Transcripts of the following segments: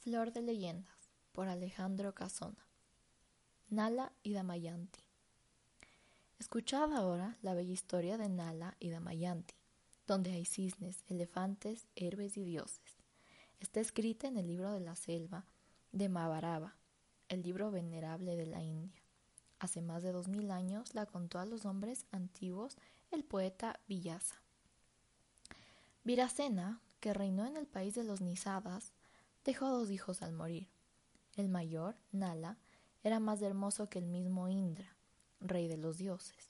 Flor de leyendas por Alejandro Casona. Nala y Damayanti. Escuchad ahora la bella historia de Nala y Damayanti, donde hay cisnes, elefantes, héroes y dioses. Está escrita en el libro de la selva de Mahabharata, el libro venerable de la India. Hace más de dos mil años la contó a los hombres antiguos el poeta Villasa. Viracena, que reinó en el país de los Nisadas, dejó dos hijos al morir. El mayor, Nala, era más hermoso que el mismo Indra, rey de los dioses.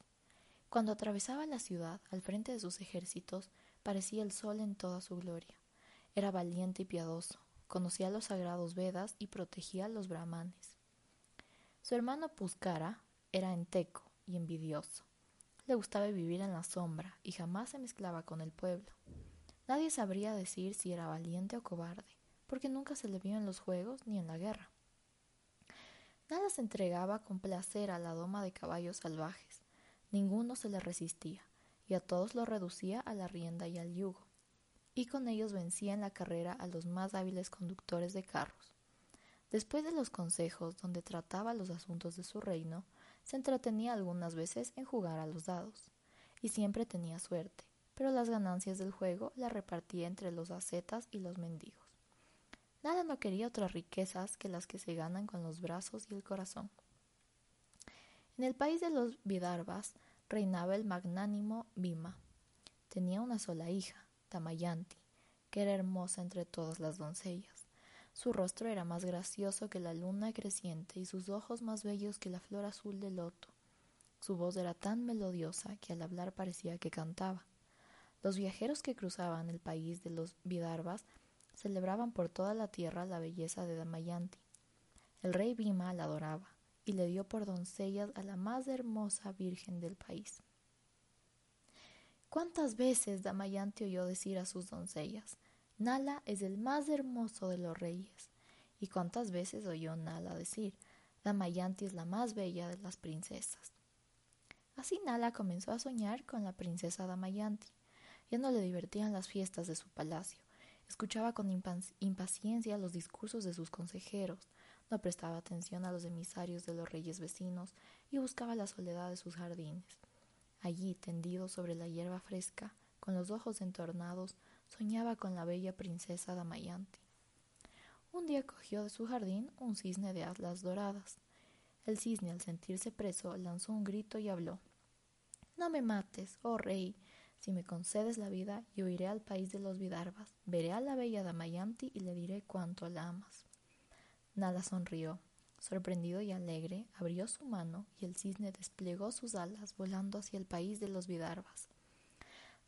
Cuando atravesaba la ciudad al frente de sus ejércitos, parecía el sol en toda su gloria. Era valiente y piadoso, conocía los sagrados Vedas y protegía a los brahmanes. Su hermano Puskara era enteco y envidioso. Le gustaba vivir en la sombra y jamás se mezclaba con el pueblo. Nadie sabría decir si era valiente o cobarde porque nunca se le vio en los juegos ni en la guerra. Nada se entregaba con placer a la doma de caballos salvajes, ninguno se le resistía, y a todos los reducía a la rienda y al yugo, y con ellos vencía en la carrera a los más hábiles conductores de carros. Después de los consejos donde trataba los asuntos de su reino, se entretenía algunas veces en jugar a los dados, y siempre tenía suerte, pero las ganancias del juego las repartía entre los ascetas y los mendigos. Nada no quería otras riquezas que las que se ganan con los brazos y el corazón. En el país de los Vidarbhas reinaba el magnánimo Bhima. Tenía una sola hija, Damayanti, que era hermosa entre todas las doncellas. Su rostro era más gracioso que la luna creciente y sus ojos más bellos que la flor azul del loto. Su voz era tan melodiosa que al hablar parecía que cantaba. Los viajeros que cruzaban el país de los Vidarbhas celebraban por toda la tierra la belleza de Damayanti. El rey Bhima la adoraba y le dio por doncellas a la más hermosa virgen del país. ¿Cuántas veces Damayanti oyó decir a sus doncellas, Nala es el más hermoso de los reyes? ¿Y cuántas veces oyó Nala decir, Damayanti es la más bella de las princesas? Así Nala comenzó a soñar con la princesa Damayanti. Ya no le divertían las fiestas de su palacio, Escuchaba con impaciencia los discursos de sus consejeros, no prestaba atención a los emisarios de los reyes vecinos y buscaba la soledad de sus jardines. Allí, tendido sobre la hierba fresca, con los ojos entornados, soñaba con la bella princesa Damayanti. Un día cogió de su jardín un cisne de alas doradas. El cisne, al sentirse preso, lanzó un grito y habló. No me mates, oh rey, si me concedes la vida, yo iré al país de los Vidarbas, veré a la bella Damayanti y le diré cuánto la amas. Nala sonrió. Sorprendido y alegre, abrió su mano y el cisne desplegó sus alas volando hacia el país de los Vidarbas.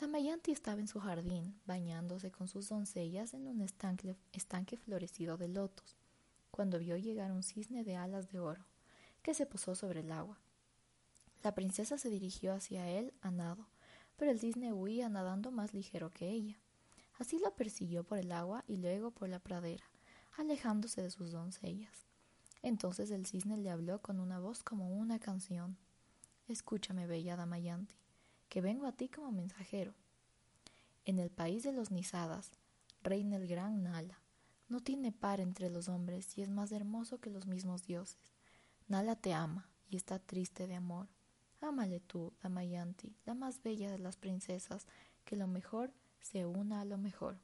Damayanti estaba en su jardín, bañándose con sus doncellas en un estanque, estanque florecido de lotos, cuando vio llegar un cisne de alas de oro, que se posó sobre el agua. La princesa se dirigió hacia él a nado, pero el cisne huía nadando más ligero que ella. Así la persiguió por el agua y luego por la pradera, alejándose de sus doncellas. Entonces el cisne le habló con una voz como una canción. Escúchame, bella Damayanti, que vengo a ti como mensajero. En el país de los Nisadas reina el gran Nala. No tiene par entre los hombres y es más hermoso que los mismos dioses. Nala te ama y está triste de amor. Ámale tú, Damayanti, la más bella de las princesas, que lo mejor se una a lo mejor.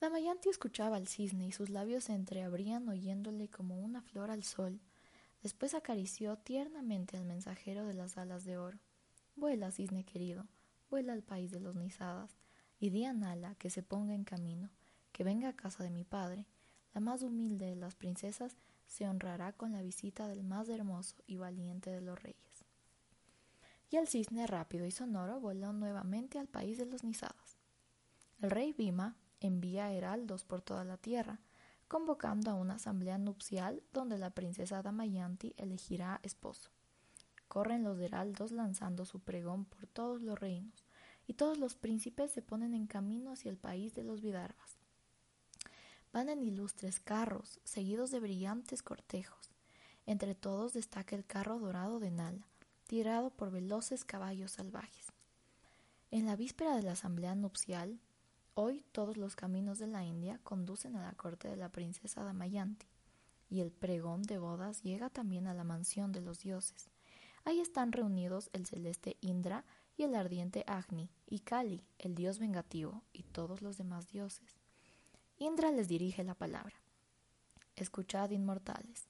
Damayanti escuchaba al cisne y sus labios se entreabrían oyéndole como una flor al sol. Después acarició tiernamente al mensajero de las alas de oro. Vuela, cisne querido, vuela al país de los Nisadas, y di a Nala que se ponga en camino, que venga a casa de mi padre, la más humilde de las princesas se honrará con la visita del más hermoso y valiente de los reyes. Y el cisne rápido y sonoro voló nuevamente al país de los Nisadas. El rey Bhima envía heraldos por toda la tierra, convocando a una asamblea nupcial donde la princesa Damayanti elegirá esposo. Corren los heraldos lanzando su pregón por todos los reinos, y todos los príncipes se ponen en camino hacia el país de los Vidarbas. Van en ilustres carros, seguidos de brillantes cortejos. Entre todos destaca el carro dorado de Nala, tirado por veloces caballos salvajes. En la víspera de la asamblea nupcial, Hoy todos los caminos de la India conducen a la corte de la princesa Damayanti, y el pregón de bodas llega también a la mansión de los dioses. Ahí están reunidos el celeste Indra y el ardiente Agni, y Kali, el dios vengativo, y todos los demás dioses. Indra les dirige la palabra. Escuchad, inmortales.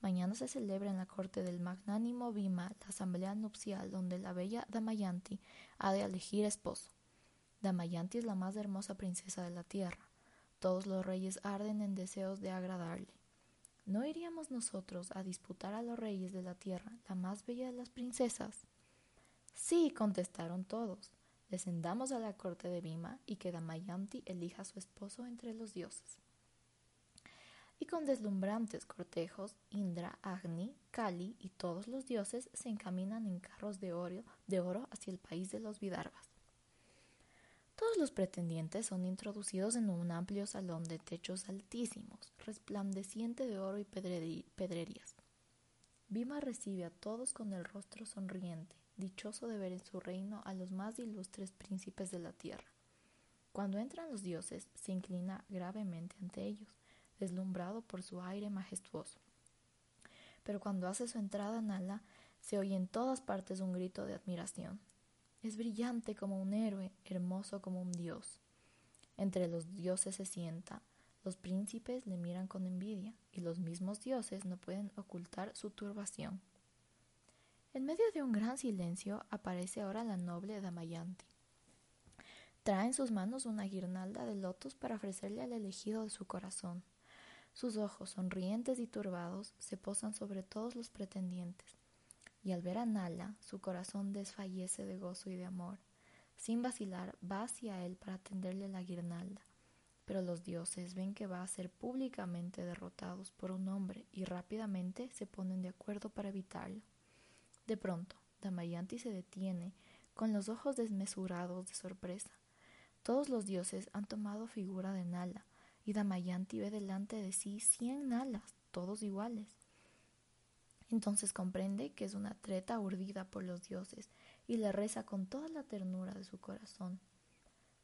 Mañana se celebra en la corte del magnánimo Bhima la asamblea nupcial donde la bella Damayanti ha de elegir esposo. Damayanti es la más hermosa princesa de la tierra. Todos los reyes arden en deseos de agradarle. ¿No iríamos nosotros a disputar a los reyes de la tierra la más bella de las princesas? Sí, contestaron todos. Descendamos a la corte de Bhima y que Damayanti elija a su esposo entre los dioses. Y con deslumbrantes cortejos, Indra, Agni, Kali y todos los dioses se encaminan en carros de oro, de oro hacia el país de los Vidarbas. Todos los pretendientes son introducidos en un amplio salón de techos altísimos, resplandeciente de oro y pedrerías. Bhima recibe a todos con el rostro sonriente, dichoso de ver en su reino a los más ilustres príncipes de la tierra. Cuando entran los dioses, se inclina gravemente ante ellos, deslumbrado por su aire majestuoso. Pero cuando hace su entrada Nala, se oye en todas partes un grito de admiración. Es brillante como un héroe, hermoso como un dios. Entre los dioses se sienta, los príncipes le miran con envidia, y los mismos dioses no pueden ocultar su turbación. En medio de un gran silencio aparece ahora la noble Damayanti. Trae en sus manos una guirnalda de lotos para ofrecerle al elegido de su corazón. Sus ojos, sonrientes y turbados, se posan sobre todos los pretendientes y al ver a Nala su corazón desfallece de gozo y de amor. Sin vacilar, va hacia él para tenderle la guirnalda. Pero los dioses ven que va a ser públicamente derrotados por un hombre y rápidamente se ponen de acuerdo para evitarlo. De pronto, Damayanti se detiene, con los ojos desmesurados de sorpresa. Todos los dioses han tomado figura de Nala, y Damayanti ve delante de sí cien Nalas, todos iguales. Entonces comprende que es una treta urdida por los dioses y le reza con toda la ternura de su corazón.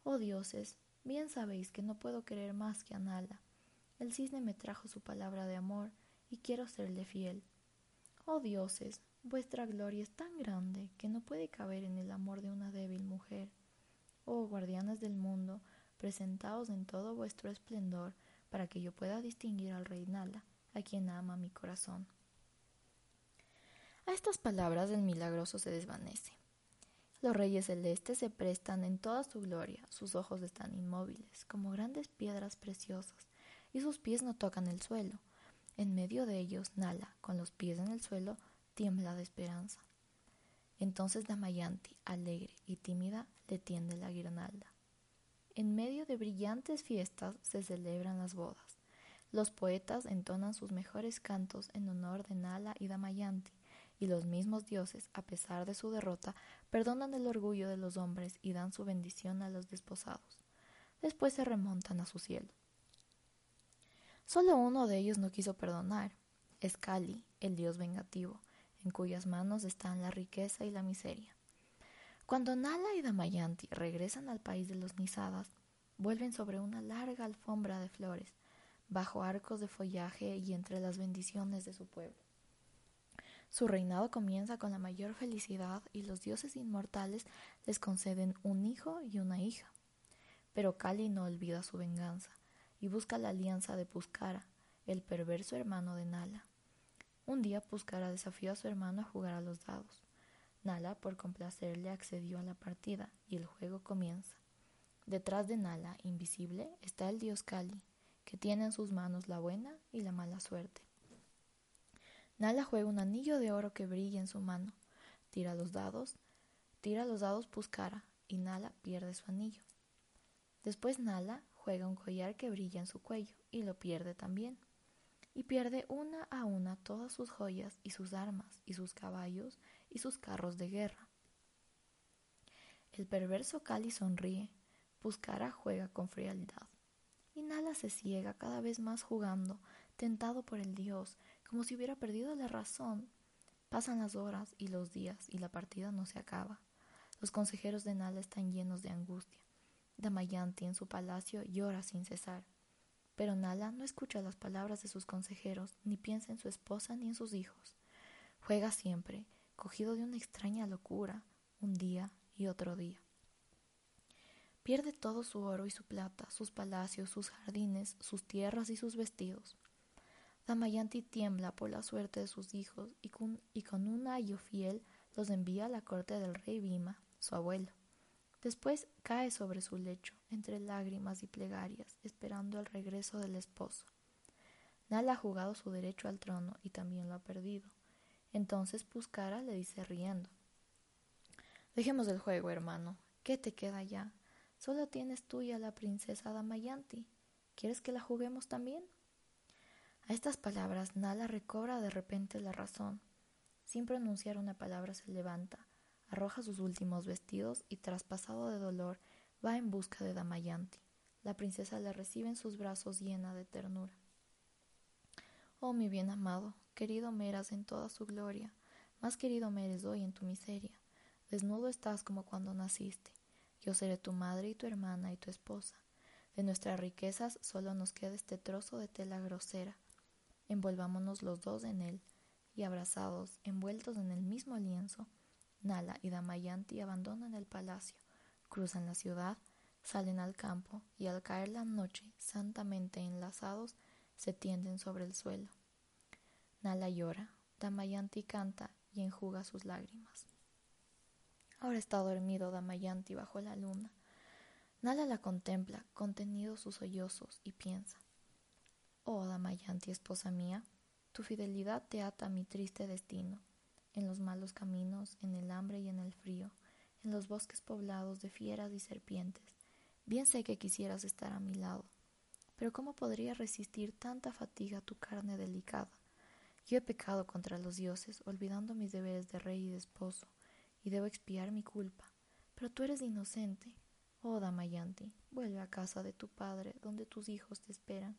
Oh dioses, bien sabéis que no puedo querer más que a Nala. El cisne me trajo su palabra de amor y quiero serle fiel. Oh dioses, vuestra gloria es tan grande que no puede caber en el amor de una débil mujer. Oh guardianes del mundo, presentaos en todo vuestro esplendor para que yo pueda distinguir al rey Nala, a quien ama mi corazón. A estas palabras el milagroso se desvanece. Los reyes celestes se prestan en toda su gloria, sus ojos están inmóviles, como grandes piedras preciosas, y sus pies no tocan el suelo. En medio de ellos, Nala, con los pies en el suelo, tiembla de esperanza. Entonces Damayanti, alegre y tímida, le tiende la guirnalda. En medio de brillantes fiestas se celebran las bodas. Los poetas entonan sus mejores cantos en honor de Nala y Damayanti, y los mismos dioses, a pesar de su derrota, perdonan el orgullo de los hombres y dan su bendición a los desposados. Después se remontan a su cielo. Solo uno de ellos no quiso perdonar. Es Kali, el dios vengativo, en cuyas manos están la riqueza y la miseria. Cuando Nala y Damayanti regresan al país de los Nisadas, vuelven sobre una larga alfombra de flores, bajo arcos de follaje y entre las bendiciones de su pueblo. Su reinado comienza con la mayor felicidad y los dioses inmortales les conceden un hijo y una hija. Pero Kali no olvida su venganza y busca la alianza de Puskara, el perverso hermano de Nala. Un día Puskara desafió a su hermano a jugar a los dados. Nala, por complacerle, accedió a la partida y el juego comienza. Detrás de Nala, invisible, está el dios Kali, que tiene en sus manos la buena y la mala suerte. Nala juega un anillo de oro que brilla en su mano. Tira los dados, tira los dados Puskara y Nala pierde su anillo. Después Nala juega un collar que brilla en su cuello y lo pierde también. Y pierde una a una todas sus joyas y sus armas y sus caballos y sus carros de guerra. El perverso Kali sonríe, Puskara juega con frialdad. Y Nala se ciega cada vez más jugando, tentado por el dios, como si hubiera perdido la razón. Pasan las horas y los días y la partida no se acaba. Los consejeros de Nala están llenos de angustia. Damayanti en su palacio llora sin cesar. Pero Nala no escucha las palabras de sus consejeros, ni piensa en su esposa ni en sus hijos. Juega siempre, cogido de una extraña locura, un día y otro día. Pierde todo su oro y su plata, sus palacios, sus jardines, sus tierras y sus vestidos. Damayanti tiembla por la suerte de sus hijos y con, un ayo fiel los envía a la corte del rey Bhima, su abuelo. Después cae sobre su lecho, entre lágrimas y plegarias, esperando el regreso del esposo. Nala ha jugado su derecho al trono y también lo ha perdido. Entonces Puskara le dice riendo: Dejemos el juego, hermano. ¿Qué te queda ya? Solo tienes tuya la princesa Damayanti. ¿Quieres que la juguemos también? A estas palabras Nala recobra de repente la razón. Sin pronunciar una palabra se levanta, arroja sus últimos vestidos y traspasado de dolor va en busca de Damayanti. La princesa le recibe en sus brazos llena de ternura. Oh mi bien amado, querido me eras en toda su gloria, más querido me eres hoy en tu miseria. Desnudo estás como cuando naciste. Yo seré tu madre y tu hermana y tu esposa. De nuestras riquezas solo nos queda este trozo de tela grosera. Envolvámonos los dos en él, y abrazados, envueltos en el mismo lienzo, Nala y Damayanti abandonan el palacio, cruzan la ciudad, salen al campo y al caer la noche, santamente enlazados, se tienden sobre el suelo. Nala llora, Damayanti canta y enjuga sus lágrimas. Ahora está dormido Damayanti bajo la luna. Nala la contempla, contenido sus sollozos, y piensa: Oh Damayanti, esposa mía, tu fidelidad te ata a mi triste destino en los malos caminos, en el hambre y en el frío, en los bosques poblados de fieras y serpientes. Bien sé que quisieras estar a mi lado, pero ¿cómo podría resistir tanta fatiga tu carne delicada? Yo he pecado contra los dioses, olvidando mis deberes de rey y de esposo, y debo expiar mi culpa. Pero tú eres inocente. Oh Damayanti, vuelve a casa de tu padre, donde tus hijos te esperan.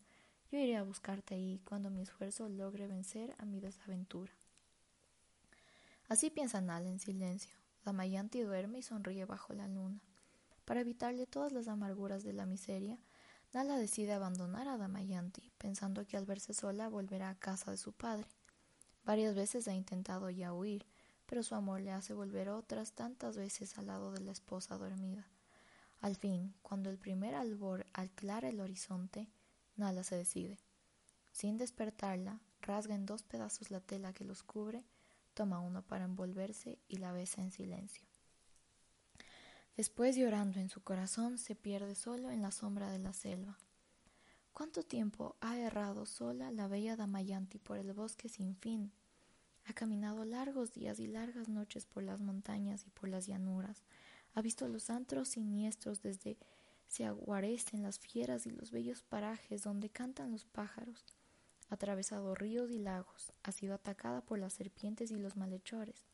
Yo iré a buscarte ahí cuando mi esfuerzo logre vencer a mi desaventura. Así piensa Nala en silencio. Damayanti duerme y sonríe bajo la luna. Para evitarle todas las amarguras de la miseria, Nala decide abandonar a Damayanti, pensando que al verse sola volverá a casa de su padre. Varias veces ha intentado ya huir, pero su amor le hace volver otras tantas veces al lado de la esposa dormida. Al fin, cuando el primer albor aclara el horizonte, Nala se decide. Sin despertarla, rasga en dos pedazos la tela que los cubre toma uno para envolverse y la besa en silencio. Después, llorando en su corazón, se pierde solo en la sombra de la selva. ¿Cuánto tiempo ha errado sola la bella Damayanti por el bosque sin fin? Ha caminado largos días y largas noches por las montañas y por las llanuras. Ha visto los antros siniestros desde se aguarecen las fieras y los bellos parajes donde cantan los pájaros atravesado ríos y lagos, ha sido atacada por las serpientes y los malhechores.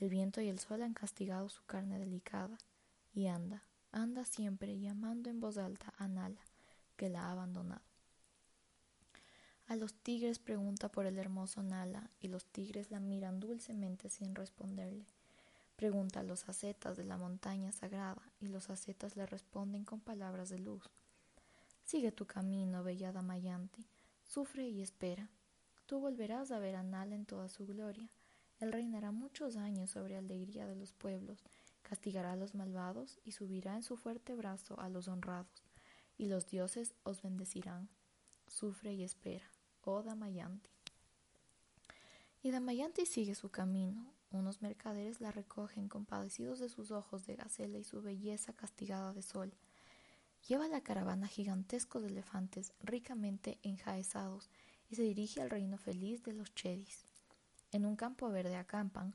El viento y el sol han castigado su carne delicada, y anda, anda siempre llamando en voz alta a Nala, que la ha abandonado. A los tigres pregunta por el hermoso Nala, y los tigres la miran dulcemente sin responderle. Pregunta a los ascetas de la montaña sagrada, y los ascetas le responden con palabras de luz. Sigue tu camino, bella Damayanti, Sufre y espera. Tú volverás a ver a Nala en toda su gloria. Él reinará muchos años sobre alegría de los pueblos, castigará a los malvados y subirá en su fuerte brazo a los honrados, y los dioses os bendecirán. Sufre y espera, oh Damayanti. Y Damayanti sigue su camino. Unos mercaderes la recogen compadecidos de sus ojos de gacela y su belleza castigada de sol lleva la caravana gigantesco de elefantes ricamente enjaezados y se dirige al reino feliz de los Chedis. En un campo verde acampan,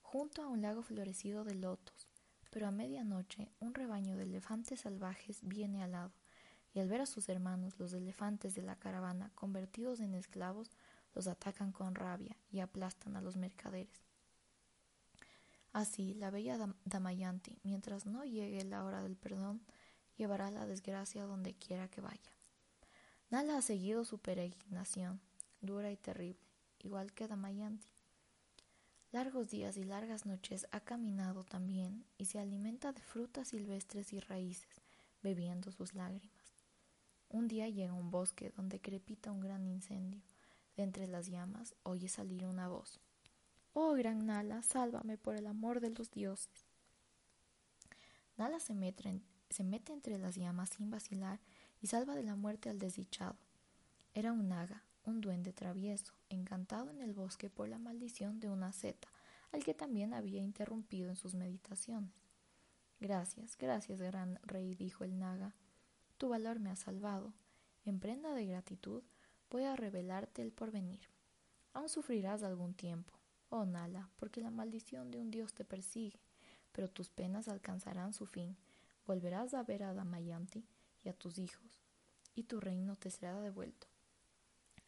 junto a un lago florecido de lotos, pero a medianoche un rebaño de elefantes salvajes viene al lado, y al ver a sus hermanos los elefantes de la caravana convertidos en esclavos, los atacan con rabia y aplastan a los mercaderes. Así, la bella Damayanti, mientras no llegue la hora del perdón, llevará la desgracia donde quiera que vaya. Nala ha seguido su peregrinación, dura y terrible, igual que Damayanti. Largos días y largas noches ha caminado también y se alimenta de frutas silvestres y raíces, bebiendo sus lágrimas. Un día llega a un bosque donde crepita un gran incendio. De entre las llamas oye salir una voz. Oh gran Nala, sálvame por el amor de los dioses. Nala se mete, se mete entre las llamas sin vacilar y salva de la muerte al desdichado. Era un naga, un duende travieso, encantado en el bosque por la maldición de una seta, al que también había interrumpido en sus meditaciones. Gracias, gracias, gran rey, dijo el naga. Tu valor me ha salvado. En prenda de gratitud voy a revelarte el porvenir. Aún sufrirás algún tiempo, oh Nala, porque la maldición de un dios te persigue, pero tus penas alcanzarán su fin. Volverás a ver a Damayanti y a tus hijos, y tu reino te será devuelto.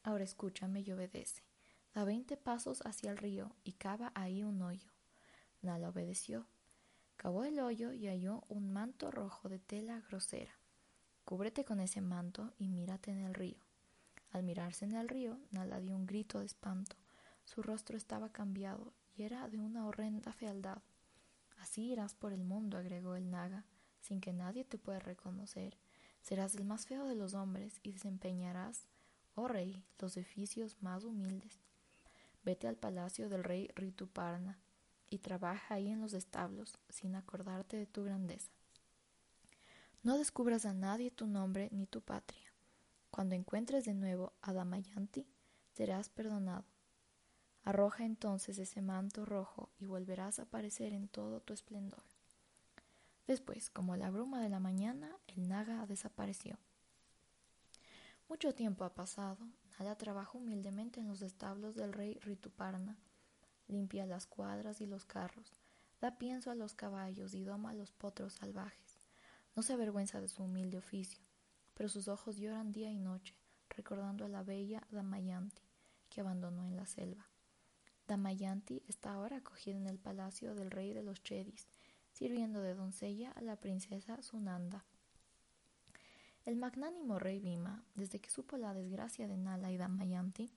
Ahora escúchame y obedece. Da veinte pasos hacia el río y cava ahí un hoyo. Nala obedeció. Cavó el hoyo y halló un manto rojo de tela grosera. Cúbrete con ese manto y mírate en el río. Al mirarse en el río, Nala dio un grito de espanto. Su rostro estaba cambiado y era de una horrenda fealdad. Así irás por el mundo, agregó el Naga, sin que nadie te pueda reconocer. Serás el más feo de los hombres y desempeñarás oh rey, los oficios más humildes. Vete al palacio del rey Rituparna y trabaja ahí en los establos, sin acordarte de tu grandeza. No descubras a nadie tu nombre ni tu patria. Cuando encuentres de nuevo a Damayanti, serás perdonado. Arroja entonces ese manto rojo y volverás a aparecer en todo tu esplendor. Después, como la bruma de la mañana, el naga desapareció. Mucho tiempo ha pasado. Nala trabaja humildemente en los establos del rey Rituparna. Limpia las cuadras y los carros, da pienso a los caballos y doma a los potros salvajes. No se avergüenza de su humilde oficio, pero sus ojos lloran día y noche, recordando a la bella Damayanti, que abandonó en la selva. Damayanti está ahora acogida en el palacio del rey de los Chedis, sirviendo de doncella a la princesa Sunanda. El magnánimo rey Bhima, desde que supo la desgracia de Nala y Damayanti,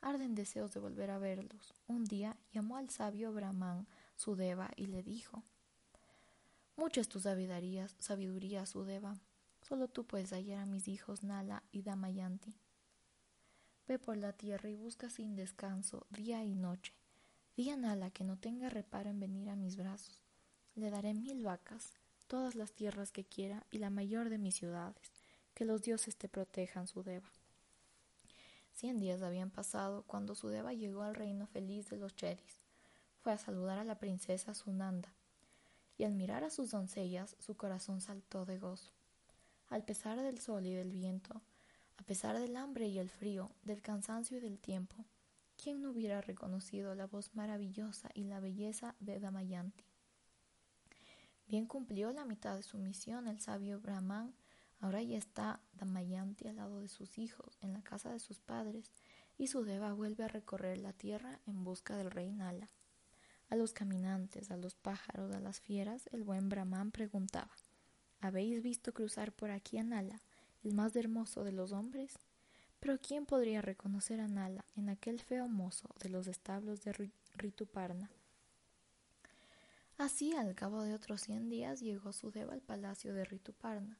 arden deseos de volver a verlos. Un día llamó al sabio Brahman Sudeva y le dijo Mucha es tu sabiduría, sabiduría. Solo tú puedes hallar a mis hijos Nala y Damayanti. Ve por la tierra y busca sin descanso, día y noche. Di a Nala que no tenga reparo en venir a mis brazos. Le daré mil vacas, todas las tierras que quiera y la mayor de mis ciudades. Que los dioses te protejan, Sudeva. Cien días habían pasado cuando Sudeva llegó al reino feliz de los Cheris. Fue a saludar a la princesa Sunanda, y al mirar a sus doncellas su corazón saltó de gozo. Al pesar del sol y del viento, a pesar del hambre y el frío, del cansancio y del tiempo, ¿quién no hubiera reconocido la voz maravillosa y la belleza de Damayanti? Bien cumplió la mitad de su misión el sabio Brahman. Ahora ya está Damayanti al lado de sus hijos, en la casa de sus padres, y su deva vuelve a recorrer la tierra en busca del rey Nala. A los caminantes, a los pájaros, a las fieras, el buen Brahman preguntaba ¿Habéis visto cruzar por aquí a Nala, el más hermoso de los hombres? Pero ¿quién podría reconocer a Nala en aquel feo mozo de los establos de Rituparna? Así, al cabo de otros cien días, llegó Sudeva al palacio de Rituparna.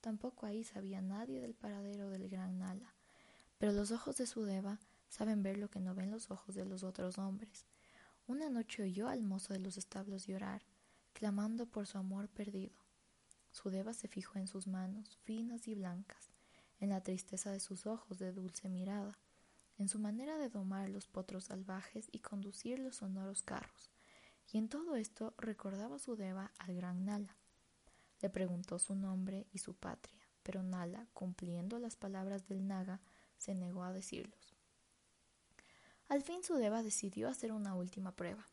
Tampoco ahí sabía nadie del paradero del gran Nala. Pero los ojos de Sudeva saben ver lo que no ven los ojos de los otros hombres. Una noche oyó al mozo de los establos llorar, clamando por su amor perdido. Sudeva se fijó en sus manos, finas y blancas, en la tristeza de sus ojos de dulce mirada, en su manera de domar los potros salvajes y conducir los sonoros carros, y en todo esto recordaba su deva al gran Nala. Le preguntó su nombre y su patria, pero Nala, cumpliendo las palabras del Naga, se negó a decirlos. Al fin su deva decidió hacer una última prueba.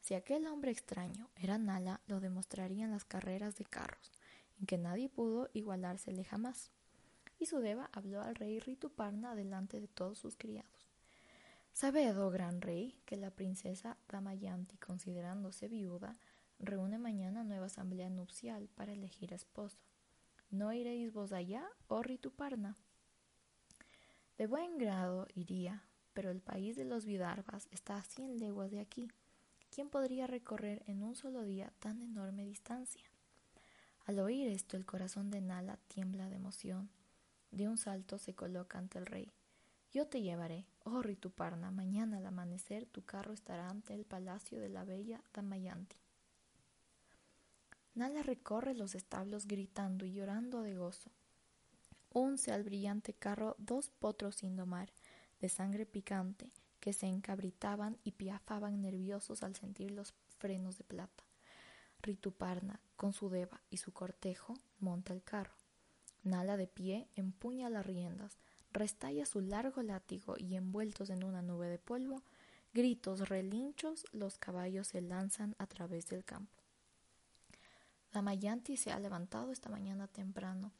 Si aquel hombre extraño era Nala, lo demostraría en las carreras de carros, en que nadie pudo igualársele jamás. Y su deva habló al rey Rituparna delante de todos sus criados. Sabed, oh gran rey, que la princesa Damayanti, considerándose viuda, reúne mañana nueva asamblea nupcial para elegir esposo. ¿No iréis vos allá, oh Rituparna? De buen grado iría, pero el país de los Vidarbas está a cien leguas de aquí. ¿Quién podría recorrer en un solo día tan enorme distancia? Al oír esto, el corazón de Nala tiembla de emoción. De un salto se coloca ante el rey. Yo te llevaré, oh Rituparna, mañana al amanecer tu carro estará ante el palacio de la bella Damayanti. Nala recorre los establos gritando y llorando de gozo. Unce al brillante carro dos potros sin domar, de sangre picante, que se encabritaban y piafaban nerviosos al sentir los frenos de plata. Rituparna, con su deva y su cortejo, monta el carro. Nala de pie empuña las riendas, restalla su largo látigo y envueltos en una nube de polvo, gritos relinchos, los caballos se lanzan a través del campo. Damayanti se ha levantado esta mañana temprano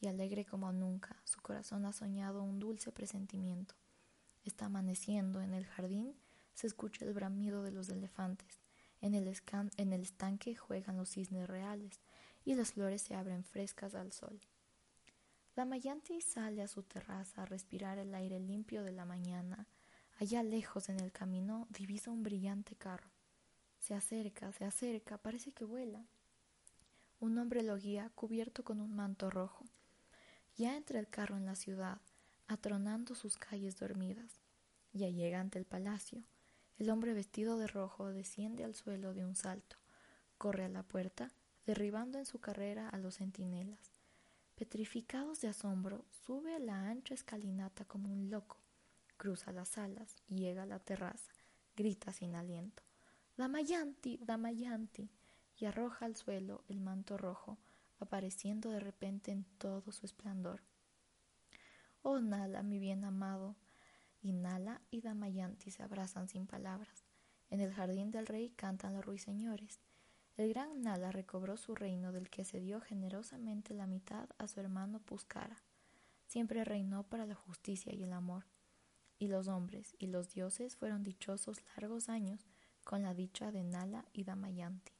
y alegre como nunca, su corazón ha soñado un dulce presentimiento. Está amaneciendo en el jardín, se escucha el bramido de los elefantes, en el, en el estanque juegan los cisnes reales y las flores se abren frescas al sol. Damayanti sale a su terraza a respirar el aire limpio de la mañana. Allá lejos en el camino divisa un brillante carro. Se acerca, se acerca, parece que vuela. Un hombre lo guía cubierto con un manto rojo. Ya entra el carro en la ciudad, atronando sus calles dormidas. Ya llega ante el palacio. El hombre vestido de rojo desciende al suelo de un salto, corre a la puerta, derribando en su carrera a los centinelas. Petrificados de asombro, sube la ancha escalinata como un loco, cruza las salas, llega a la terraza, grita sin aliento. Damayanti, Damayanti, y arroja al suelo el manto rojo, apareciendo de repente en todo su esplendor. Oh Nala, mi bien amado, y Nala y Damayanti se abrazan sin palabras. En el jardín del rey cantan los ruiseñores. El gran Nala recobró su reino del que se dio generosamente la mitad a su hermano Puskara. Siempre reinó para la justicia y el amor. Y los hombres y los dioses fueron dichosos largos años con la dicha de Nala y Damayanti.